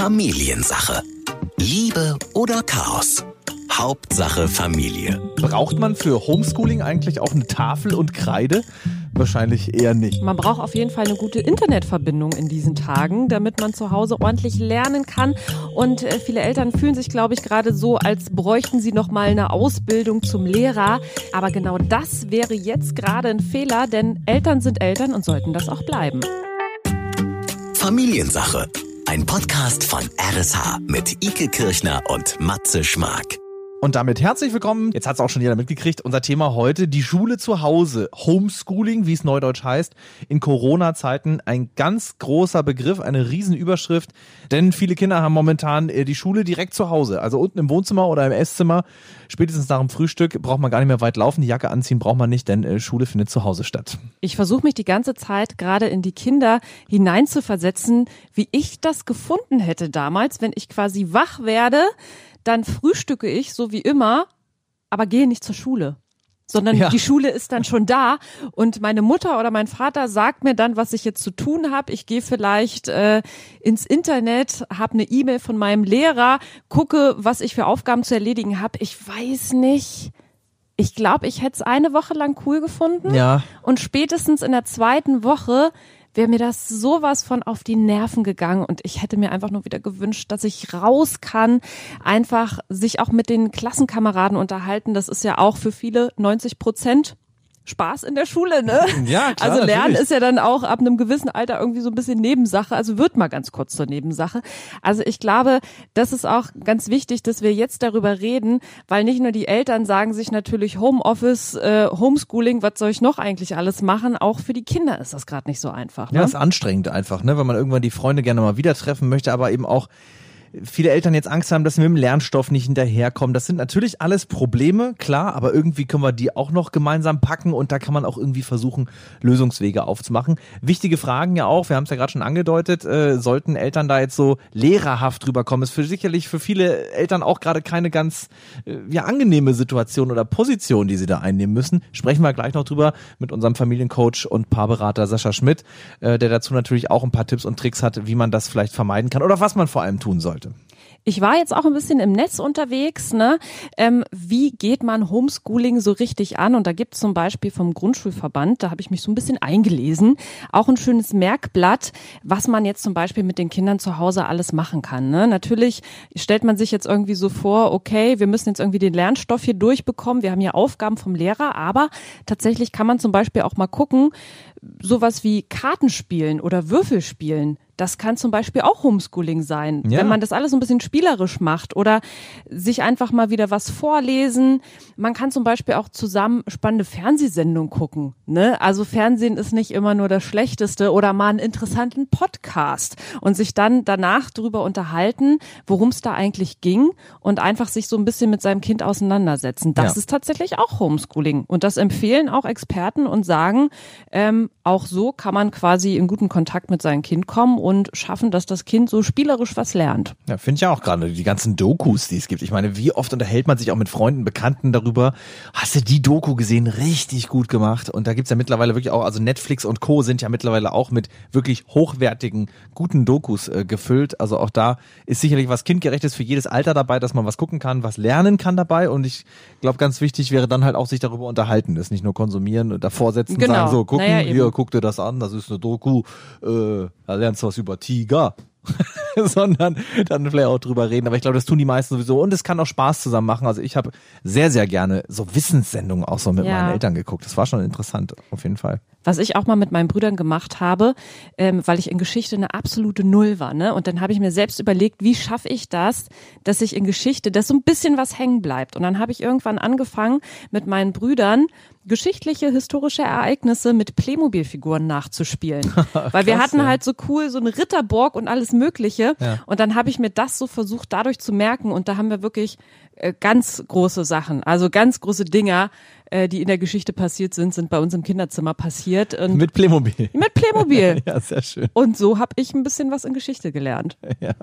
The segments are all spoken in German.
Familiensache. Liebe oder Chaos? Hauptsache Familie. Braucht man für Homeschooling eigentlich auch eine Tafel und Kreide? Wahrscheinlich eher nicht. Man braucht auf jeden Fall eine gute Internetverbindung in diesen Tagen, damit man zu Hause ordentlich lernen kann. Und äh, viele Eltern fühlen sich, glaube ich, gerade so, als bräuchten sie noch mal eine Ausbildung zum Lehrer. Aber genau das wäre jetzt gerade ein Fehler, denn Eltern sind Eltern und sollten das auch bleiben. Familiensache. Ein Podcast von RSH mit Ike Kirchner und Matze Schmark. Und damit herzlich willkommen. Jetzt hat es auch schon jeder mitgekriegt. Unser Thema heute, die Schule zu Hause. Homeschooling, wie es neudeutsch heißt. In Corona-Zeiten ein ganz großer Begriff, eine Riesenüberschrift. Denn viele Kinder haben momentan äh, die Schule direkt zu Hause. Also unten im Wohnzimmer oder im Esszimmer. Spätestens nach dem Frühstück braucht man gar nicht mehr weit laufen. Die Jacke anziehen braucht man nicht, denn äh, Schule findet zu Hause statt. Ich versuche mich die ganze Zeit gerade in die Kinder hineinzuversetzen, wie ich das gefunden hätte damals, wenn ich quasi wach werde dann frühstücke ich so wie immer, aber gehe nicht zur Schule sondern ja. die Schule ist dann schon da und meine Mutter oder mein Vater sagt mir dann, was ich jetzt zu tun habe. Ich gehe vielleicht äh, ins Internet, habe eine E-Mail von meinem Lehrer, gucke, was ich für Aufgaben zu erledigen habe. Ich weiß nicht. Ich glaube, ich hätte es eine Woche lang cool gefunden. Ja. Und spätestens in der zweiten Woche wäre mir das sowas von auf die Nerven gegangen und ich hätte mir einfach nur wieder gewünscht, dass ich raus kann, einfach sich auch mit den Klassenkameraden unterhalten. Das ist ja auch für viele 90 Prozent Spaß in der Schule, ne? Ja, klar, Also Lernen natürlich. ist ja dann auch ab einem gewissen Alter irgendwie so ein bisschen Nebensache, also wird mal ganz kurz zur Nebensache. Also ich glaube, das ist auch ganz wichtig, dass wir jetzt darüber reden, weil nicht nur die Eltern sagen sich natürlich Homeoffice, äh, Homeschooling, was soll ich noch eigentlich alles machen? Auch für die Kinder ist das gerade nicht so einfach. Ne? Ja, ist anstrengend einfach, ne? Weil man irgendwann die Freunde gerne mal wieder treffen möchte, aber eben auch viele Eltern jetzt Angst haben, dass sie mit dem Lernstoff nicht hinterherkommen. Das sind natürlich alles Probleme, klar, aber irgendwie können wir die auch noch gemeinsam packen und da kann man auch irgendwie versuchen, Lösungswege aufzumachen. Wichtige Fragen ja auch, wir haben es ja gerade schon angedeutet, äh, sollten Eltern da jetzt so lehrerhaft drüber kommen, ist für sicherlich für viele Eltern auch gerade keine ganz äh, ja, angenehme Situation oder Position, die sie da einnehmen müssen. Sprechen wir gleich noch drüber mit unserem Familiencoach und Paarberater Sascha Schmidt, äh, der dazu natürlich auch ein paar Tipps und Tricks hat, wie man das vielleicht vermeiden kann oder was man vor allem tun sollte. Ich war jetzt auch ein bisschen im Netz unterwegs. Ne? Ähm, wie geht man Homeschooling so richtig an? Und da gibt es zum Beispiel vom Grundschulverband, da habe ich mich so ein bisschen eingelesen, auch ein schönes Merkblatt, was man jetzt zum Beispiel mit den Kindern zu Hause alles machen kann. Ne? Natürlich stellt man sich jetzt irgendwie so vor, okay, wir müssen jetzt irgendwie den Lernstoff hier durchbekommen. Wir haben hier Aufgaben vom Lehrer, aber tatsächlich kann man zum Beispiel auch mal gucken, sowas wie Kartenspielen oder Würfelspielen das kann zum Beispiel auch Homeschooling sein, Ja. wenn man das alles so ein bisschen spielerisch macht oder sich einfach mal wieder was vorlesen. Man kann zum Beispiel auch zusammen spannende Fernsehsendungen gucken. Ne? Also Fernsehen ist nicht immer nur das Schlechteste oder mal einen interessanten Podcast und sich dann danach darüber unterhalten, worum es da eigentlich ging und einfach sich so ein bisschen mit seinem Kind auseinandersetzen. Das Ja. ist tatsächlich auch Homeschooling und das empfehlen auch Experten und sagen, ähm, auch so kann man quasi in guten Kontakt mit seinem Kind kommen und schaffen, dass das Kind so spielerisch was lernt. Ja, finde ich ja auch gerade die ganzen Dokus, die es gibt. Ich meine, wie oft unterhält man sich auch mit Freunden, Bekannten darüber? Hast du die Doku gesehen? Richtig gut gemacht. Und da gibt's ja mittlerweile wirklich auch, also Netflix und Co. sind ja mittlerweile auch mit wirklich hochwertigen, guten Dokus äh, gefüllt. Also auch da ist sicherlich was Kindgerechtes für jedes Alter dabei, dass man was gucken kann, was lernen kann dabei. Und ich glaube, ganz wichtig wäre dann halt auch sich darüber unterhalten. Das nicht nur konsumieren und davor setzen Genau. sagen, so, gucken, Naja, hier, guck dir das an, das ist eine Doku, äh, da lernst du was über Tiger. sondern dann vielleicht auch drüber reden. Aber ich glaube, das tun die meisten sowieso. Und es kann auch Spaß zusammen machen. Also ich habe sehr, sehr gerne so Wissenssendungen auch so mit Ja. meinen Eltern geguckt. Das war schon interessant, auf jeden Fall. Was ich auch mal mit meinen Brüdern gemacht habe, ähm, weil ich in Geschichte eine absolute Null war. Ne? Und dann habe ich mir selbst überlegt, wie schaffe ich das, dass ich in Geschichte, dass so ein bisschen was hängen bleibt. Und dann habe ich irgendwann angefangen, mit meinen Brüdern geschichtliche, historische Ereignisse mit Playmobil-Figuren nachzuspielen. Weil wir hatten halt so cool so eine Ritterburg und alles Mögliche. Ja. Und dann habe ich mir das so versucht, dadurch zu merken. Und da haben wir wirklich äh, ganz große Sachen, also ganz große Dinger äh, die in der Geschichte passiert sind, sind bei uns im Kinderzimmer passiert. Und mit Playmobil. Mit Playmobil. ja, sehr schön. Und so habe ich ein bisschen was in Geschichte gelernt. Ja.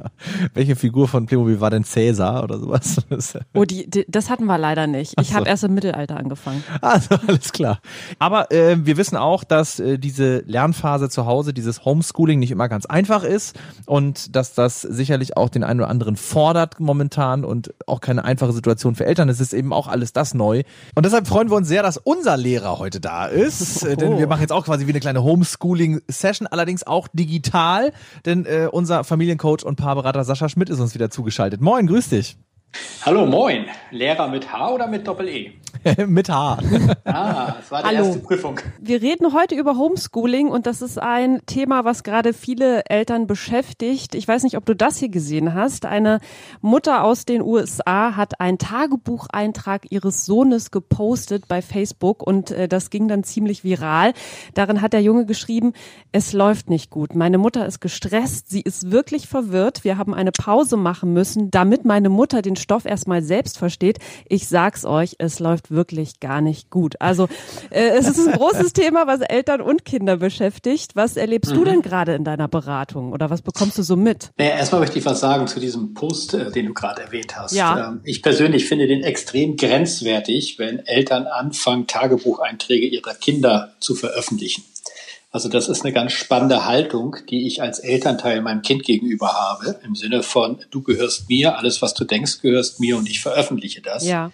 Welche Figur von Playmobil war denn Cäsar oder sowas? oh, die, die, das hatten wir leider nicht. Ich so. habe erst im Mittelalter angefangen. Also alles klar. Aber äh, wir wissen auch, dass äh, diese Lernphase zu Hause, dieses Homeschooling nicht immer ganz einfach ist und dass das sicherlich auch den einen oder anderen fordert momentan und auch keine einfache Situation für Eltern. Es ist eben auch alles das neu. Und deshalb freuen wir uns sehr, dass unser Lehrer heute da ist, oh. denn wir machen jetzt auch quasi wie eine kleine Homeschooling-Session, allerdings auch digital, denn äh, unser Familiencoach und Paarberater Sascha Schmidt ist uns wieder zugeschaltet. Moin, grüß dich. Hallo, moin. Lehrer mit H oder mit Doppel-E? mit H. ah, das war die Hallo. erste Prüfung. Wir reden heute über Homeschooling und das ist ein Thema, was gerade viele Eltern beschäftigt. Ich weiß nicht, ob du das hier gesehen hast. Eine Mutter aus den USA hat einen Tagebucheintrag ihres Sohnes gepostet bei Facebook und äh, das ging dann ziemlich viral. Darin hat der Junge geschrieben, es läuft nicht gut. Meine Mutter ist gestresst, sie ist wirklich verwirrt. Wir haben eine Pause machen müssen, damit meine Mutter den Stoff erstmal selbst versteht. Ich sag's euch, es läuft wirklich gar nicht gut. Also äh, es ist ein großes Thema, was Eltern und Kinder beschäftigt. Was erlebst mhm. du denn gerade in deiner Beratung oder was bekommst du so mit? Naja, erstmal möchte ich was sagen zu diesem Post, äh, den du gerade erwähnt hast. Ja. Ähm, ich persönlich finde den extrem grenzwertig, wenn Eltern anfangen, Tagebucheinträge ihrer Kinder zu veröffentlichen. Also das ist eine ganz spannende Haltung, die ich als Elternteil meinem Kind gegenüber habe, im Sinne von, du gehörst mir, alles, was du denkst, gehörst mir und ich veröffentliche das. Ja.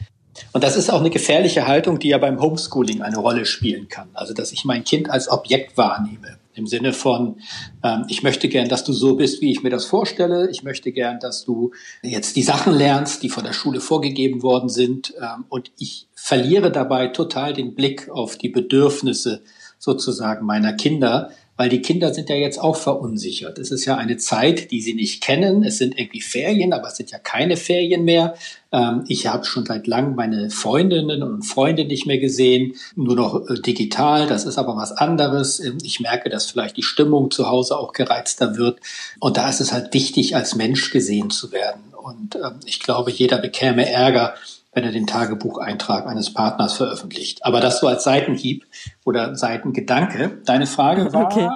Und das ist auch eine gefährliche Haltung, die ja beim Homeschooling eine Rolle spielen kann. Also, dass ich mein Kind als Objekt wahrnehme. Im Sinne von, ähm, ich möchte gern, dass du so bist, wie ich mir das vorstelle. Ich möchte gern, dass du jetzt die Sachen lernst, die von der Schule vorgegeben worden sind. Ähm, und ich verliere dabei total den Blick auf die Bedürfnisse sozusagen meiner Kinder, weil die Kinder sind ja jetzt auch verunsichert. Es ist ja eine Zeit, die sie nicht kennen. Es sind irgendwie Ferien, aber es sind ja keine Ferien mehr. Ähm, ich habe schon seit langem meine Freundinnen und Freunde nicht mehr gesehen, nur noch äh, digital. Das ist aber was anderes. Ähm, ich merke, dass vielleicht die Stimmung zu Hause auch gereizter wird. Und da ist es halt wichtig, als Mensch gesehen zu werden. Und ähm, ich glaube, jeder bekäme Ärger, wenn er den Tagebucheintrag eines Partners veröffentlicht. Aber das so als Seitenhieb oder Seitengedanke. Deine Frage war, okay.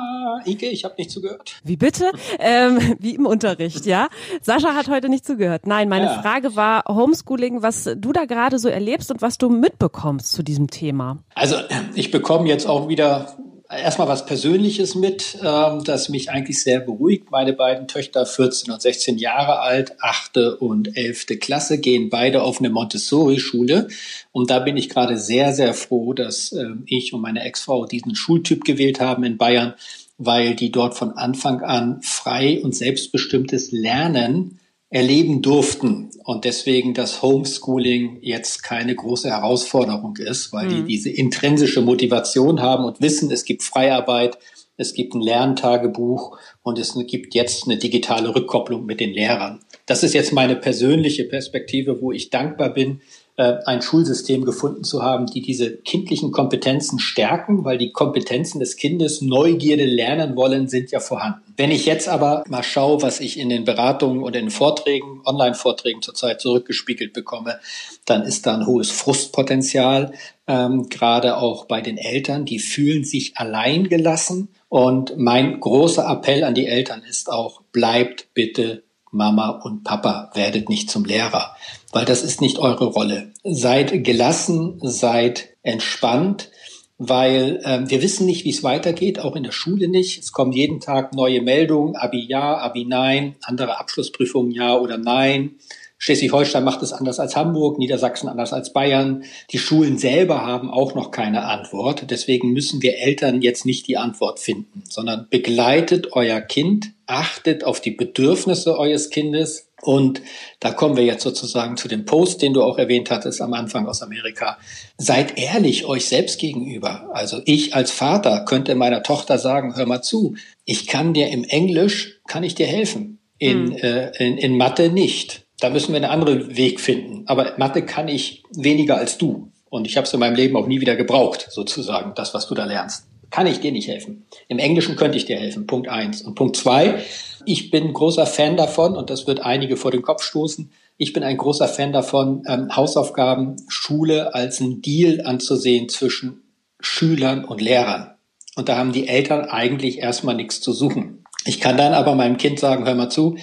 Ike, ich habe nicht zugehört. Wie bitte? Ähm, wie im Unterricht, ja? Sascha hat heute nicht zugehört. Nein, meine ja. Frage war Homeschooling, was du da gerade so erlebst und was du mitbekommst zu diesem Thema. Also ich bekomme jetzt auch wieder erstmal was Persönliches mit, ähm, das mich eigentlich sehr beruhigt. Meine beiden Töchter, 14 und 16 Jahre alt, achte und elfte Klasse, gehen beide auf eine Montessori-Schule. Und da bin ich gerade sehr, sehr froh, dass ähm, ich und meine Ex-Frau diesen Schultyp gewählt haben in Bayern, weil die dort von Anfang an frei und selbstbestimmtes Lernen erleben durften und deswegen das Homeschooling jetzt keine große Herausforderung ist, weil mhm. die diese intrinsische Motivation haben und wissen, es gibt Freiarbeit, es gibt ein Lerntagebuch und es gibt jetzt eine digitale Rückkopplung mit den Lehrern. Das ist jetzt meine persönliche Perspektive, wo ich dankbar bin, ein Schulsystem gefunden zu haben, die diese kindlichen Kompetenzen stärken, weil die Kompetenzen des Kindes, Neugierde lernen wollen, sind ja vorhanden. Wenn ich jetzt aber mal schaue, was ich in den Beratungen und in Vorträgen, Online-Vorträgen zurzeit zurückgespiegelt bekomme, dann ist da ein hohes Frustpotenzial, ähm, gerade auch bei den Eltern, die fühlen sich allein gelassen. Und mein großer Appell an die Eltern ist auch, bleibt bitte Mama und Papa, werdet nicht zum Lehrer weil das ist nicht eure Rolle. Seid gelassen, seid entspannt, weil ähm, wir wissen nicht, wie es weitergeht, auch in der Schule nicht. Es kommen jeden Tag neue Meldungen, Abi ja, Abi nein, andere Abschlussprüfungen ja oder nein. Schleswig-Holstein macht es anders als Hamburg, Niedersachsen anders als Bayern. Die Schulen selber haben auch noch keine Antwort. Deswegen müssen wir Eltern jetzt nicht die Antwort finden, sondern begleitet euer Kind, achtet auf die Bedürfnisse eures Kindes, und da kommen wir jetzt sozusagen zu dem Post, den du auch erwähnt hattest am Anfang aus Amerika. Seid ehrlich euch selbst gegenüber. Also ich als Vater könnte meiner Tochter sagen, hör mal zu, ich kann dir im Englisch, kann ich dir helfen. In, mhm. äh, in, in Mathe nicht. Da müssen wir einen anderen Weg finden. Aber Mathe kann ich weniger als du. Und ich habe es in meinem Leben auch nie wieder gebraucht, sozusagen, das, was du da lernst. Kann ich dir nicht helfen. Im Englischen könnte ich dir helfen. Punkt eins. Und Punkt zwei, ich bin großer Fan davon und das wird einige vor den Kopf stoßen. Ich bin ein großer Fan davon, ähm, Hausaufgaben, Schule als ein Deal anzusehen zwischen Schülern und Lehrern. Und da haben die Eltern eigentlich erstmal nichts zu suchen. Ich kann dann aber meinem Kind sagen, hör mal zu,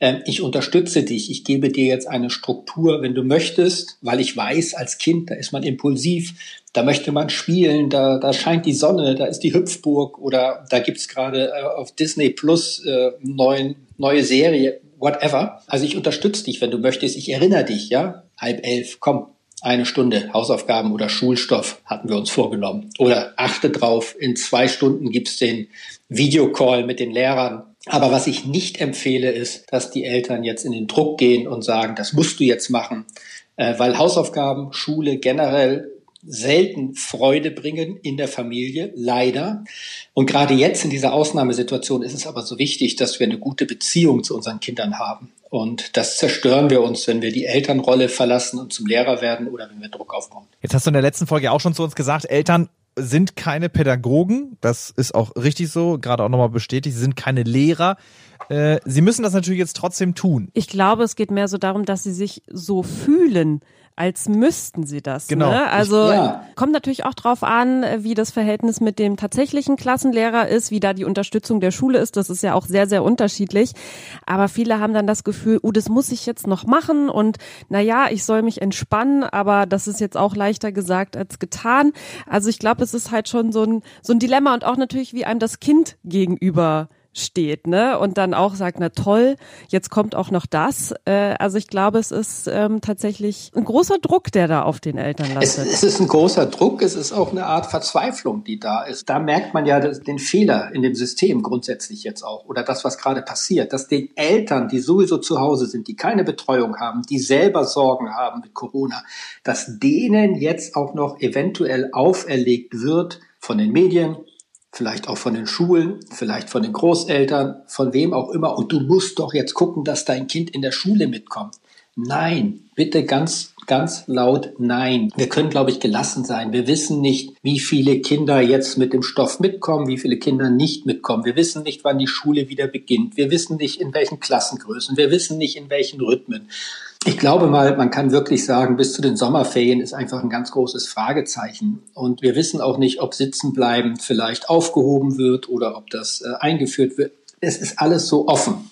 ähm, ich unterstütze dich, ich gebe dir jetzt eine Struktur, wenn du möchtest, weil ich weiß, als Kind, da ist man impulsiv, da möchte man spielen, da, da scheint die Sonne, da ist die Hüpfburg oder da gibt's gerade äh, auf Disney Plus äh, neuen, neue Serie, whatever. Also ich unterstütze dich, wenn du möchtest, ich erinnere dich, ja, halb elf, komm, eine Stunde Hausaufgaben oder Schulstoff hatten wir uns vorgenommen. Oder achte drauf, in zwei Stunden gibt's den Videocall mit den Lehrern. Aber was ich nicht empfehle, ist, dass die Eltern jetzt in den Druck gehen und sagen, das musst du jetzt machen, äh, weil Hausaufgaben, Schule generell selten Freude bringen in der Familie, leider. Und gerade jetzt in dieser Ausnahmesituation ist es aber so wichtig, dass wir eine gute Beziehung zu unseren Kindern haben. Und das zerstören wir uns, wenn wir die Elternrolle verlassen und zum Lehrer werden oder wenn wir Druck aufbauen. Jetzt hast du in der letzten Folge auch schon zu uns gesagt, Eltern sind keine Pädagogen. Das ist auch richtig so, gerade auch nochmal bestätigt. Sie sind keine Lehrer. Äh, sie müssen das natürlich jetzt trotzdem tun. Ich glaube, es geht mehr so darum, dass sie sich so fühlen als müssten sie das. Genau. Ne? Also ja. kommt natürlich auch drauf an, wie das Verhältnis mit dem tatsächlichen Klassenlehrer ist, wie da die Unterstützung der Schule ist. Das ist ja auch sehr, sehr unterschiedlich. Aber viele haben dann das Gefühl, oh, das muss ich jetzt noch machen und na ja, ich soll mich entspannen, aber das ist jetzt auch leichter gesagt als getan. Also ich glaube, es ist halt schon so ein, so ein Dilemma und auch natürlich, wie einem das Kind gegenüber steht, ne? Und dann auch sagt, na toll, jetzt kommt auch noch das. Äh, also ich glaube, es ist ähm, tatsächlich ein großer Druck, der da auf den Eltern lastet. Es, es, ist ein großer Druck, es ist auch eine Art Verzweiflung, die da ist. Da merkt man ja den Fehler in dem System grundsätzlich jetzt auch oder das, was gerade passiert, dass den Eltern, die sowieso zu Hause sind, die keine Betreuung haben, die selber Sorgen haben mit Corona, dass denen jetzt auch noch eventuell auferlegt wird von den Medien, vielleicht auch von den Schulen, vielleicht von den Großeltern, von wem auch immer. Und du musst doch jetzt gucken, dass dein Kind in der Schule mitkommt. Nein, bitte ganz, ganz laut nein. Wir können, glaube ich, gelassen sein. Wir wissen nicht, wie viele Kinder jetzt mit dem Stoff mitkommen, wie viele Kinder nicht mitkommen. Wir wissen nicht, wann die Schule wieder beginnt. Wir wissen nicht, in welchen Klassengrößen. Wir wissen nicht, in welchen Rhythmen. Ich glaube mal, man kann wirklich sagen, bis zu den Sommerferien ist einfach ein ganz großes Fragezeichen. Und wir wissen auch nicht, ob Sitzenbleiben vielleicht aufgehoben wird oder ob das äh, eingeführt wird. Es ist alles so offen.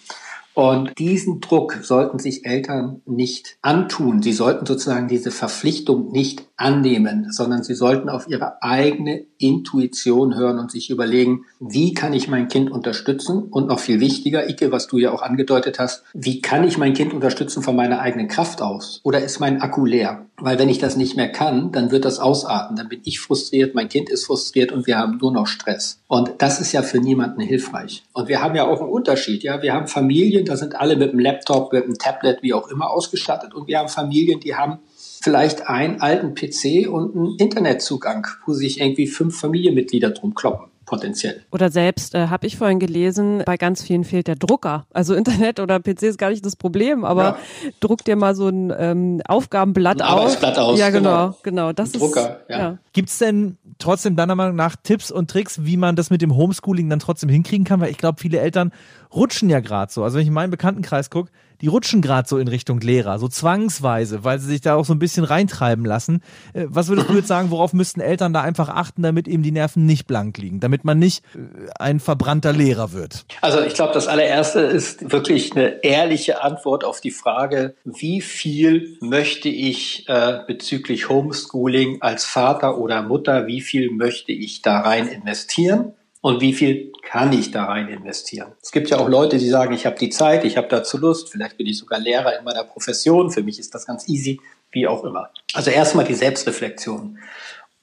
Und diesen Druck sollten sich Eltern nicht antun. Sie sollten sozusagen diese Verpflichtung nicht annehmen, sondern sie sollten auf ihre eigene Intuition hören und sich überlegen, wie kann ich mein Kind unterstützen? Und noch viel wichtiger, Ike, was du ja auch angedeutet hast, wie kann ich mein Kind unterstützen von meiner eigenen Kraft aus? Oder ist mein Akku leer? Weil wenn ich das nicht mehr kann, dann wird das ausarten. Dann bin ich frustriert, mein Kind ist frustriert und wir haben nur noch Stress. Und das ist ja für niemanden hilfreich. Und wir haben ja auch einen Unterschied. Ja, wir haben Familien, da sind alle mit einem Laptop, mit einem Tablet, wie auch immer ausgestattet. Und wir haben Familien, die haben vielleicht einen alten PC und einen Internetzugang, wo sich irgendwie fünf Familienmitglieder drum kloppen potenziell. Oder selbst, äh, habe ich vorhin gelesen, bei ganz vielen fehlt der Drucker. Also Internet oder PC ist gar nicht das Problem, aber ja. druck dir mal so ein ähm, Aufgabenblatt ein aus. aus. Ja, genau, genau. genau. Das ein Drucker, ist, ja. ja. Gibt's denn trotzdem deiner Meinung nach Tipps und Tricks, wie man das mit dem Homeschooling dann trotzdem hinkriegen kann? Weil ich glaube, viele Eltern rutschen ja gerade so. Also wenn ich in meinen Bekanntenkreis gucke, die rutschen gerade so in Richtung Lehrer, so zwangsweise, weil sie sich da auch so ein bisschen reintreiben lassen. Äh, was würdest du jetzt sagen, worauf müssten Eltern da einfach achten, damit eben die Nerven nicht blank liegen, damit man nicht äh, ein verbrannter Lehrer wird? Also ich glaube, das allererste ist wirklich eine ehrliche Antwort auf die Frage, wie viel möchte ich äh, bezüglich Homeschooling als Vater oder Mutter, wie viel möchte ich da rein investieren? Und wie viel kann ich da rein investieren. Es gibt ja auch Leute, die sagen, ich habe die Zeit, ich habe dazu Lust, vielleicht bin ich sogar Lehrer in meiner Profession, für mich ist das ganz easy, wie auch immer. Also erstmal die Selbstreflexion.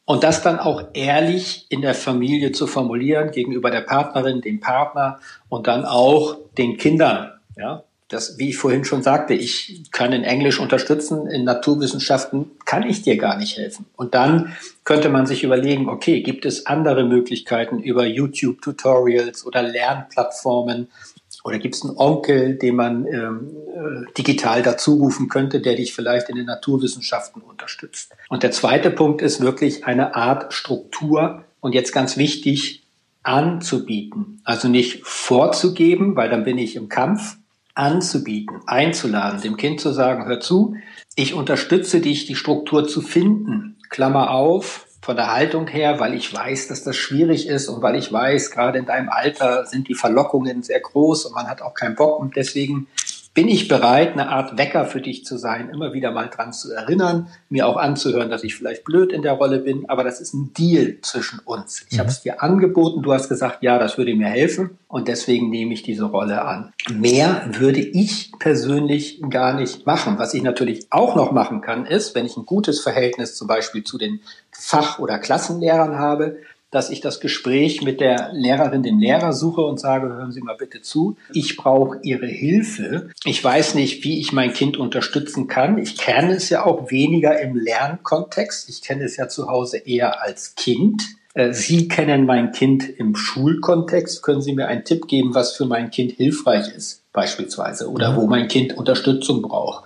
Und das dann auch ehrlich in der Familie zu formulieren, gegenüber der Partnerin, dem Partner und dann auch den Kindern. Ja, das, wie ich vorhin schon sagte, ich kann in Englisch unterstützen, in Naturwissenschaften kann ich dir gar nicht helfen. Und dann könnte man sich überlegen, okay, gibt es andere Möglichkeiten über YouTube-Tutorials oder Lernplattformen oder gibt es einen Onkel, den man ähm, äh, digital dazurufen könnte, der dich vielleicht in den Naturwissenschaften unterstützt. Und der zweite Punkt ist wirklich eine Art Struktur und jetzt ganz wichtig, anzubieten. Also nicht vorzugeben, weil dann bin ich im Kampf, anzubieten, einzuladen, dem Kind zu sagen, hör zu, ich unterstütze dich, die Struktur zu finden. Klammer auf, von der Haltung her, weil ich weiß, dass das schwierig ist und weil ich weiß, gerade in deinem Alter sind die Verlockungen sehr groß und man hat auch keinen Bock und deswegen bin ich bereit, eine Art Wecker für dich zu sein, immer wieder mal dran zu erinnern, mir auch anzuhören, dass ich vielleicht blöd in der Rolle bin, aber das ist ein Deal zwischen uns. Ich mhm. habe es dir angeboten, du hast gesagt, ja, das würde mir helfen und deswegen nehme ich diese Rolle an. Mehr würde ich persönlich gar nicht machen. Was ich natürlich auch noch machen kann, ist, wenn ich ein gutes Verhältnis zum Beispiel zu den Fach- oder Klassenlehrern habe, dass ich das Gespräch mit der Lehrerin, dem Lehrer suche und sage, hören Sie mal bitte zu, ich brauche Ihre Hilfe. Ich weiß nicht, wie ich mein Kind unterstützen kann. Ich kenne es ja auch weniger im Lernkontext. Ich kenne es ja zu Hause eher als Kind. Äh, Sie kennen mein Kind im Schulkontext. Können Sie mir einen Tipp geben, was für mein Kind hilfreich ist, beispielsweise, oder wo mein Kind Unterstützung braucht?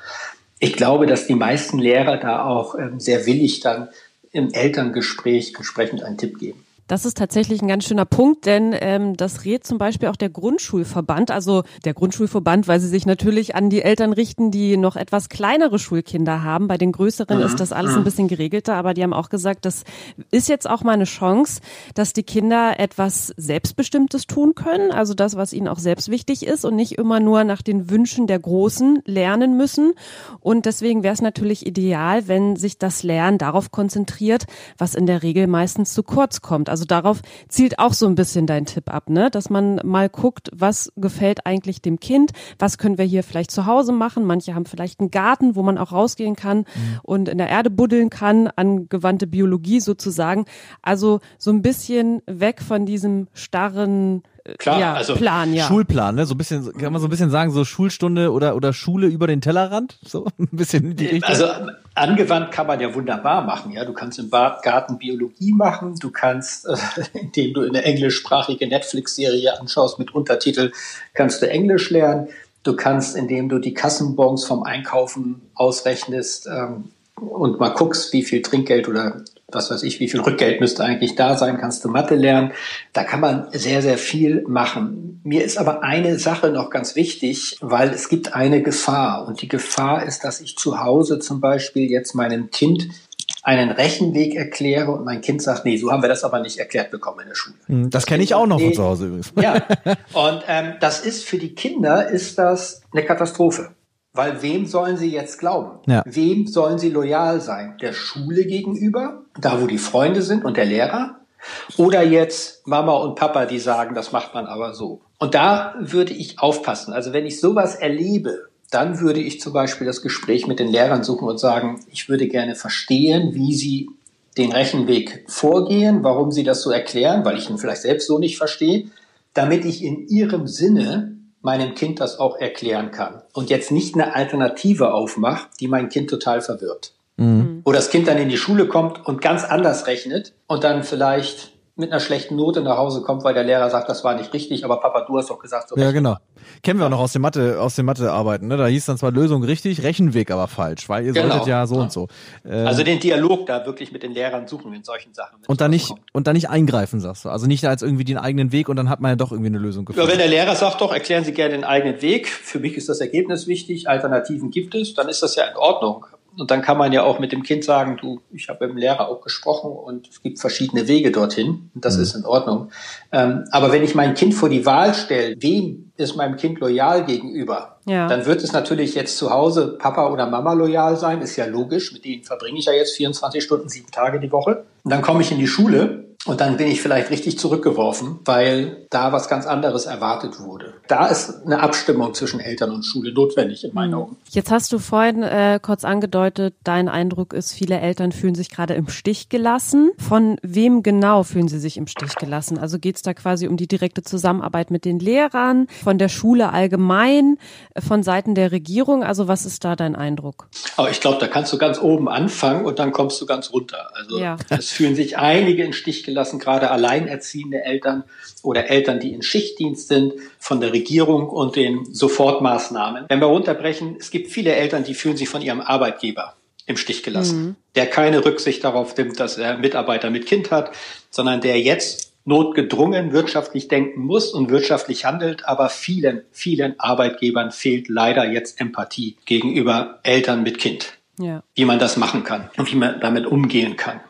Ich glaube, dass die meisten Lehrer da auch ähm, sehr willig dann im Elterngespräch entsprechend einen Tipp geben. Das ist tatsächlich ein ganz schöner Punkt, denn ähm, das rät zum Beispiel auch der Grundschulverband, also der Grundschulverband, weil sie sich natürlich an die Eltern richten, die noch etwas kleinere Schulkinder haben. Bei den größeren mhm. ist das alles ein bisschen geregelter, aber die haben auch gesagt, das ist jetzt auch mal eine Chance, dass die Kinder etwas Selbstbestimmtes tun können, also das, was ihnen auch selbst wichtig ist und nicht immer nur nach den Wünschen der Großen lernen müssen. Und deswegen wäre es natürlich ideal, wenn sich das Lernen darauf konzentriert, was in der Regel meistens zu kurz kommt. Also darauf zielt auch so ein bisschen dein Tipp ab, ne? Dass man mal guckt, was gefällt eigentlich dem Kind, was können wir hier vielleicht zu Hause machen. Manche haben vielleicht einen Garten, wo man auch rausgehen kann mhm. und in der Erde buddeln kann, angewandte Biologie sozusagen. Also so ein bisschen weg von diesem starren Klar, ja, also Plan, ja. Schulplan, ne? So ein bisschen, kann man so ein bisschen sagen, so Schulstunde oder, oder Schule über den Tellerrand? So ein bisschen in die Richtung. Also angewandt kann man ja wunderbar machen, ja. Du kannst im Garten Biologie machen, du kannst, äh, indem du eine englischsprachige Netflix-Serie anschaust mit Untertitel, kannst du Englisch lernen. Du kannst, indem du die Kassenbons vom Einkaufen ausrechnest ähm, und mal guckst, wie viel Trinkgeld oder was weiß ich, wie viel Rückgeld müsste eigentlich da sein, kannst du Mathe lernen. Da kann man sehr, sehr viel machen. Mir ist aber eine Sache noch ganz wichtig, weil es gibt eine Gefahr. Und die Gefahr ist, dass ich zu Hause zum Beispiel jetzt meinem Kind einen Rechenweg erkläre und mein Kind sagt, nee, so haben wir das aber nicht erklärt bekommen in der Schule. Hm, das kenne ich auch noch nee, von zu Hause übrigens. Ja, und ähm, das ist für die Kinder ist das eine Katastrophe. Weil wem sollen sie jetzt glauben? Ja. Wem sollen sie loyal sein? Der Schule gegenüber, da wo die Freunde sind und der Lehrer? Oder jetzt Mama und Papa, die sagen, das macht man aber so. Und da würde ich aufpassen. Also wenn ich sowas erlebe, dann würde ich zum Beispiel das Gespräch mit den Lehrern suchen und sagen, ich würde gerne verstehen, wie sie den Rechenweg vorgehen, warum sie das so erklären, weil ich ihn vielleicht selbst so nicht verstehe, damit ich in ihrem Sinne meinem Kind das auch erklären kann und jetzt nicht eine Alternative aufmacht, die mein Kind total verwirrt. Mhm. Wo das Kind dann in die Schule kommt und ganz anders rechnet und dann vielleicht mit einer schlechten Note nach Hause kommt, weil der Lehrer sagt, das war nicht richtig, aber Papa, du hast doch gesagt, so Ja, genau. Kennen wir auch noch aus dem Mathe, aus dem Mathe-Arbeiten, ne? Da hieß dann zwar Lösung richtig, Rechenweg aber falsch, weil ihr genau. solltet ja so ja. und so. Äh, also den Dialog da wirklich mit den Lehrern suchen in solchen Sachen. Und dann nicht, und dann nicht eingreifen, sagst du. Also nicht als irgendwie den eigenen Weg und dann hat man ja doch irgendwie eine Lösung gefunden. Ja, wenn der Lehrer sagt, doch, erklären Sie gerne den eigenen Weg. Für mich ist das Ergebnis wichtig, Alternativen gibt es, dann ist das ja in Ordnung. Und dann kann man ja auch mit dem Kind sagen, du, ich habe mit dem Lehrer auch gesprochen und es gibt verschiedene Wege dorthin. Und das mhm. ist in Ordnung. Ähm, aber wenn ich mein Kind vor die Wahl stelle, wem ist meinem Kind loyal gegenüber? Ja. Dann wird es natürlich jetzt zu Hause Papa oder Mama loyal sein, ist ja logisch. Mit denen verbringe ich ja jetzt 24 Stunden, sieben Tage die Woche. Und dann komme ich in die Schule und dann bin ich vielleicht richtig zurückgeworfen, weil da was ganz anderes erwartet wurde. Da ist eine Abstimmung zwischen Eltern und Schule notwendig in meinen mhm. Augen. Jetzt hast du vorhin äh, kurz angedeutet, dein Eindruck ist, viele Eltern fühlen sich gerade im Stich gelassen. Von wem genau fühlen sie sich im Stich gelassen? Also geht es da quasi um die direkte Zusammenarbeit mit den Lehrern, von der Schule allgemein, von Seiten der Regierung? Also was ist da dein Eindruck? Aber ich glaube, da kannst du ganz oben anfangen und dann kommst du ganz runter. Also ja. es fühlen sich einige im Stich gelassen lassen, gerade alleinerziehende Eltern oder Eltern, die in Schichtdienst sind, von der Regierung und den Sofortmaßnahmen. Wenn wir runterbrechen, es gibt viele Eltern, die fühlen sich von ihrem Arbeitgeber im Stich gelassen, mhm. der keine Rücksicht darauf nimmt, dass er Mitarbeiter mit Kind hat, sondern der jetzt notgedrungen wirtschaftlich denken muss und wirtschaftlich handelt, aber vielen, vielen Arbeitgebern fehlt leider jetzt Empathie gegenüber Eltern mit Kind. Ja. Wie man das machen kann und wie man damit umgehen kann.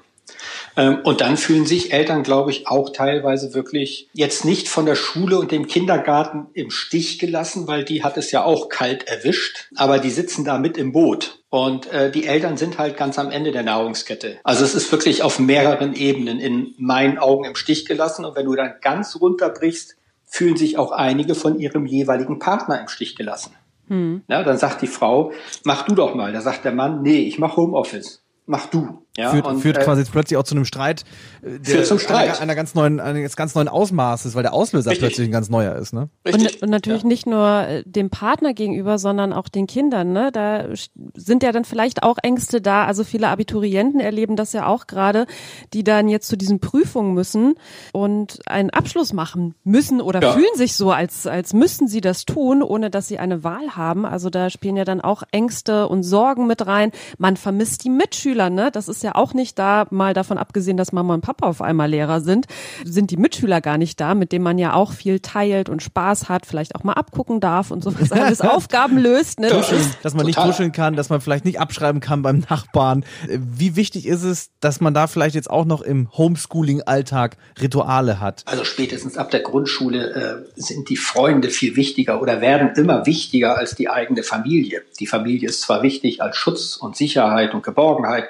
Ähm, und dann fühlen sich Eltern, glaube ich, auch teilweise wirklich jetzt nicht von der Schule und dem Kindergarten im Stich gelassen, weil die hat es ja auch kalt erwischt. Aber die sitzen da mit im Boot. Und äh, die Eltern sind halt ganz am Ende der Nahrungskette. Also es ist wirklich auf mehreren Ebenen in meinen Augen im Stich gelassen. Und wenn du dann ganz runterbrichst, fühlen sich auch einige von ihrem jeweiligen Partner im Stich gelassen. Hm. Ja, dann sagt die Frau, mach du doch mal. Da sagt der Mann, nee, ich mach Homeoffice mach du. Ja, führt, und, führt äh, quasi plötzlich auch zu einem Streit, äh, der führt zum Streit. Einer, einer, ganz neuen, eines ganz neuen Ausmaßes, weil der Auslöser Richtig. plötzlich ein ganz neuer ist, ne? Richtig. Und, und natürlich ja. nicht nur äh, dem Partner gegenüber, sondern auch den Kindern, ne? Da sind ja dann vielleicht auch Ängste da. Also viele Abiturienten erleben das ja auch gerade, die dann jetzt zu diesen Prüfungen müssen und einen Abschluss machen müssen oder ja. fühlen sich so, als, als müssten sie das tun, ohne dass sie eine Wahl haben. Also da spielen ja dann auch Ängste und Sorgen mit rein. Man vermisst die Mitschüler ne? Das ist ja auch nicht da, mal davon abgesehen, dass Mama und Papa auf einmal Lehrer sind, sind die Mitschüler gar nicht da, mit denen man ja auch viel teilt und Spaß hat, vielleicht auch mal abgucken darf und sowas alles Aufgaben löst, ne? Das ist, dass man nicht kuscheln kann, dass man vielleicht nicht abschreiben kann beim Nachbarn. Wie wichtig ist es, dass man da vielleicht jetzt auch noch im Homeschooling-Alltag Rituale hat? Also spätestens ab der Grundschule äh, sind die Freunde viel wichtiger oder werden immer wichtiger als die eigene Familie. Die Familie ist zwar wichtig als Schutz und Sicherheit und Geborgenheit,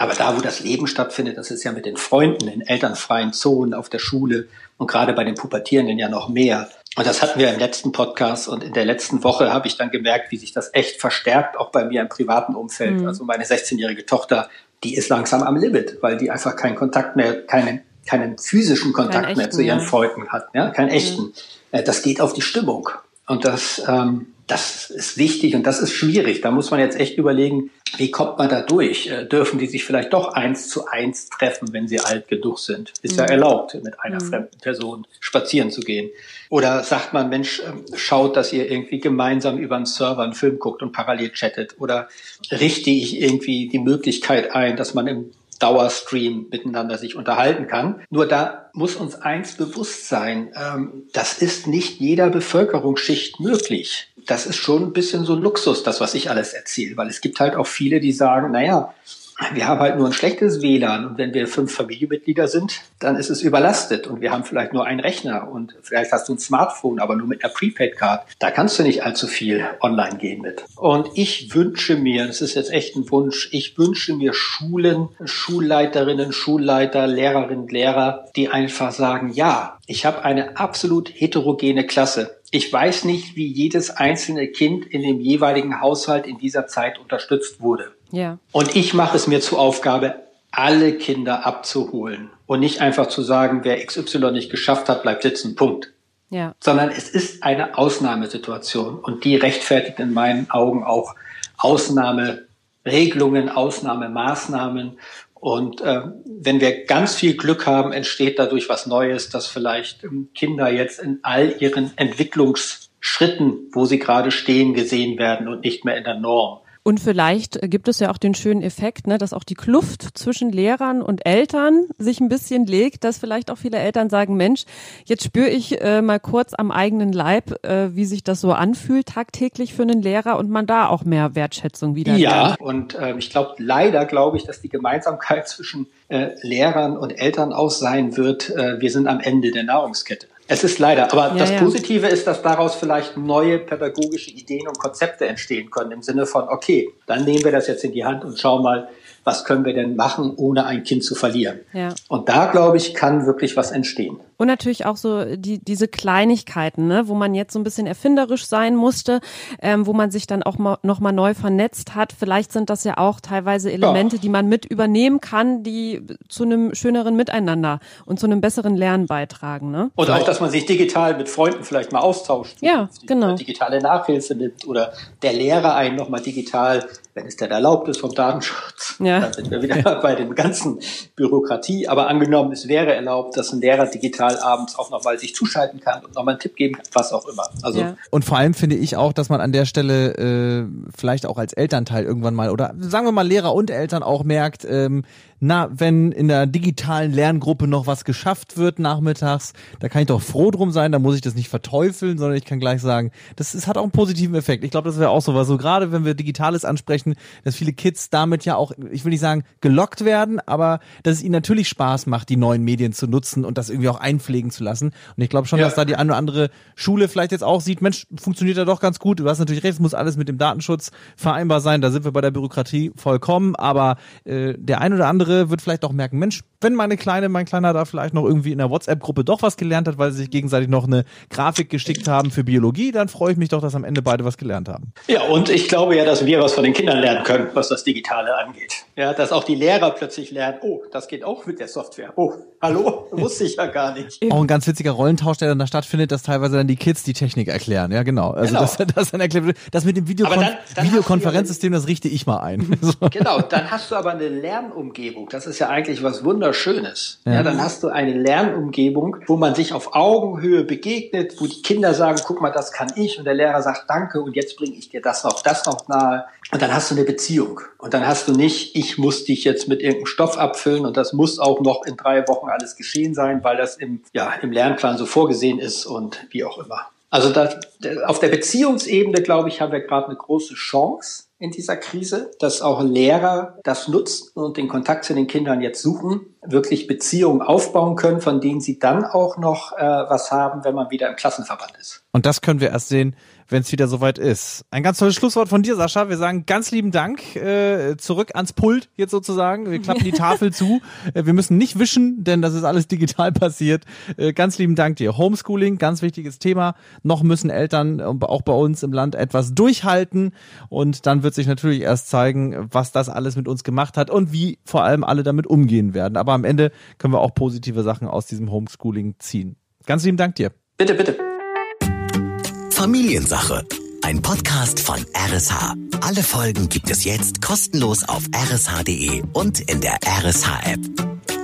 aber da, wo das Leben stattfindet, das ist ja mit den Freunden in elternfreien Zonen auf der Schule und gerade bei den Pubertierenden ja noch mehr. Und das hatten wir im letzten Podcast und in der letzten Woche habe ich dann gemerkt, wie sich das echt verstärkt, auch bei mir im privaten Umfeld. Mhm. Also meine 16-jährige Tochter, die ist langsam am Limit, weil die einfach keinen Kontakt mehr, keinen, keinen physischen Kontakt Kein mehr echten, zu ihren. Freunden hat, ja, keinen echten. Mhm. Das geht auf die Stimmung. Und das, ähm, das ist wichtig und das ist schwierig. Da muss man jetzt echt überlegen, wie kommt man da durch? Äh, dürfen die sich vielleicht doch eins zu eins treffen, wenn sie alt genug sind? Ist mhm. ja erlaubt, mit einer mhm. fremden Person spazieren zu gehen. Oder sagt man, Mensch, ähm, schaut, dass ihr irgendwie gemeinsam über einen Server einen Film guckt und parallel chattet? Oder richte ich irgendwie die Möglichkeit ein, dass man im Dauerstream miteinander sich unterhalten kann. Nur da muss uns eins bewusst sein, ähm, das ist nicht jeder Bevölkerungsschicht möglich. Das ist schon ein bisschen so ein Luxus, das, was ich alles erzähle, weil es gibt halt auch viele, die sagen, naja, wir haben halt nur ein schlechtes WLAN und wenn wir fünf Familienmitglieder sind, dann ist es überlastet und wir haben vielleicht nur einen Rechner und vielleicht hast du ein Smartphone, aber nur mit einer Prepaid-Card. Da kannst du nicht allzu viel online gehen mit. Und ich wünsche mir, das ist jetzt echt ein Wunsch, ich wünsche mir Schulen, Schulleiterinnen, Schulleiter, Lehrerinnen, Lehrer, die einfach sagen, ja, ich habe eine absolut heterogene Klasse. Ich weiß nicht, wie jedes einzelne Kind in dem jeweiligen Haushalt in dieser Zeit unterstützt wurde. Ja. Und ich mache es mir zur Aufgabe, alle Kinder abzuholen und nicht einfach zu sagen, wer XY nicht geschafft hat, bleibt sitzen, Punkt. Ja. Sondern es ist eine Ausnahmesituation und die rechtfertigt in meinen Augen auch Ausnahmeregelungen, Ausnahmemaßnahmen. Und äh, wenn wir ganz viel Glück haben, entsteht dadurch was Neues, dass vielleicht ähm, Kinder jetzt in all ihren Entwicklungsschritten, wo sie gerade stehen, gesehen werden und nicht mehr in der Norm. Und vielleicht gibt es ja auch den schönen Effekt, ne, dass auch die Kluft zwischen Lehrern und Eltern sich ein bisschen legt, dass vielleicht auch viele Eltern sagen, Mensch, jetzt spüre ich äh, mal kurz am eigenen Leib, äh, wie sich das so anfühlt tagtäglich für einen Lehrer und man da auch mehr Wertschätzung wieder. Ja, lernt. und äh, ich glaube, leider glaube ich, dass die Gemeinsamkeit zwischen äh, Lehrern und Eltern auch sein wird, äh, wir sind am Ende der Nahrungskette. Es ist leider, aber ja, das ja. Positive ist, dass daraus vielleicht neue pädagogische Ideen und Konzepte entstehen können im Sinne von, okay, dann nehmen wir das jetzt in die Hand und schauen mal, was können wir denn machen, ohne ein Kind zu verlieren. Ja. Und da, glaube ich, kann wirklich was entstehen. Und natürlich auch so die, diese Kleinigkeiten, ne, wo man jetzt so ein bisschen erfinderisch sein musste, ähm, wo man sich dann auch mal, noch mal neu vernetzt hat. Vielleicht sind das ja auch teilweise Elemente, ja. die man mit übernehmen kann, die zu einem schöneren Miteinander und zu einem besseren Lernen beitragen. Ne? Und auch, dass man sich digital mit Freunden vielleicht mal austauscht. Ja, genau. Digitale Nachhilfe nimmt oder der Lehrer einen noch mal digital wenn es denn erlaubt ist vom Datenschutz, ja, Ja. Dann sind wir wieder bei den ganzen Bürokratie. Aber angenommen, es wäre erlaubt, dass ein Lehrer digital abends auch nochmal sich zuschalten kann und nochmal einen Tipp geben kann, was auch immer. Also Ja. Und vor allem finde ich auch, dass man an der Stelle äh, vielleicht auch als Elternteil irgendwann mal oder sagen wir mal Lehrer und Eltern auch merkt, ähm, na, wenn in der digitalen Lerngruppe noch was geschafft wird nachmittags, da kann ich doch froh drum sein, da muss ich das nicht verteufeln, sondern ich kann gleich sagen, das ist, hat auch einen positiven Effekt. Ich glaube, das wäre auch so, weil so gerade wenn wir Digitales ansprechen, dass viele Kids damit ja auch, ich will nicht sagen, gelockt werden, aber dass es ihnen natürlich Spaß macht, die neuen Medien zu nutzen und das irgendwie auch einpflegen zu lassen. Und ich glaube schon, Ja. dass da die eine oder andere Schule vielleicht jetzt auch sieht, Mensch, funktioniert ja doch ganz gut. Du hast natürlich recht, es muss alles mit dem Datenschutz vereinbar sein. Da sind wir bei der Bürokratie vollkommen. Aber äh, der ein oder andere wird vielleicht auch merken, Mensch, wenn meine Kleine, mein Kleiner da vielleicht noch irgendwie in der WhatsApp-Gruppe doch was gelernt hat, weil sie sich gegenseitig noch eine Grafik geschickt haben für Biologie, dann freue ich mich doch, dass am Ende beide was gelernt haben. Ja, und ich glaube ja, dass wir was von den Kindern lernen können, was das Digitale angeht. Ja, dass auch die Lehrer plötzlich lernen, oh, das geht auch mit der Software. Oh, hallo, wusste ich ja gar nicht. Auch ein ganz witziger Rollentausch, der dann da stattfindet, dass teilweise dann die Kids die Technik erklären. Ja, genau. Also Genau. das, das dann erklärt wird. Das mit dem Videokon dann- dann ja Videokonferenzsystem, das richte ich mal ein. So. Genau, dann hast du aber eine Lernumgebung. Das ist ja eigentlich was Wunderschönes. Ja. dann hast du eine Lernumgebung, wo man sich auf Augenhöhe begegnet, wo die Kinder sagen, guck mal, das kann ich. Und der Lehrer sagt, danke, und jetzt bringe ich dir das noch, das noch nahe. Und dann hast du eine Beziehung. Und dann hast du nicht, ich muss dich jetzt mit irgendeinem Stoff abfüllen und das muss auch noch in drei Wochen alles geschehen sein, weil das im, ja, im Lernplan so vorgesehen ist und wie auch immer. Also da, auf der Beziehungsebene, glaube ich, haben wir gerade eine große Chance in dieser Krise, dass auch Lehrer das nutzen und den Kontakt zu den Kindern jetzt suchen, wirklich Beziehungen aufbauen können, von denen sie dann auch noch äh, was haben, wenn man wieder im Klassenverband ist. Und das können wir erst sehen, wenn es wieder soweit ist. Ein ganz tolles Schlusswort von dir, Sascha. Wir sagen ganz lieben Dank äh, zurück ans Pult jetzt sozusagen. Wir klappen die Tafel zu. Äh, wir müssen nicht wischen, denn das ist alles digital passiert. Äh, ganz lieben Dank dir. Homeschooling, ganz wichtiges Thema. Noch müssen Eltern äh, auch bei uns im Land etwas durchhalten und dann wird sich natürlich erst zeigen, was das alles mit uns gemacht hat und wie vor allem alle damit umgehen werden. Aber am Ende können wir auch positive Sachen aus diesem Homeschooling ziehen. Ganz lieben Dank dir. Bitte, bitte. Familiensache. Ein Podcast von RSH. Alle Folgen gibt es jetzt kostenlos auf rsh.de und in der RSH-App.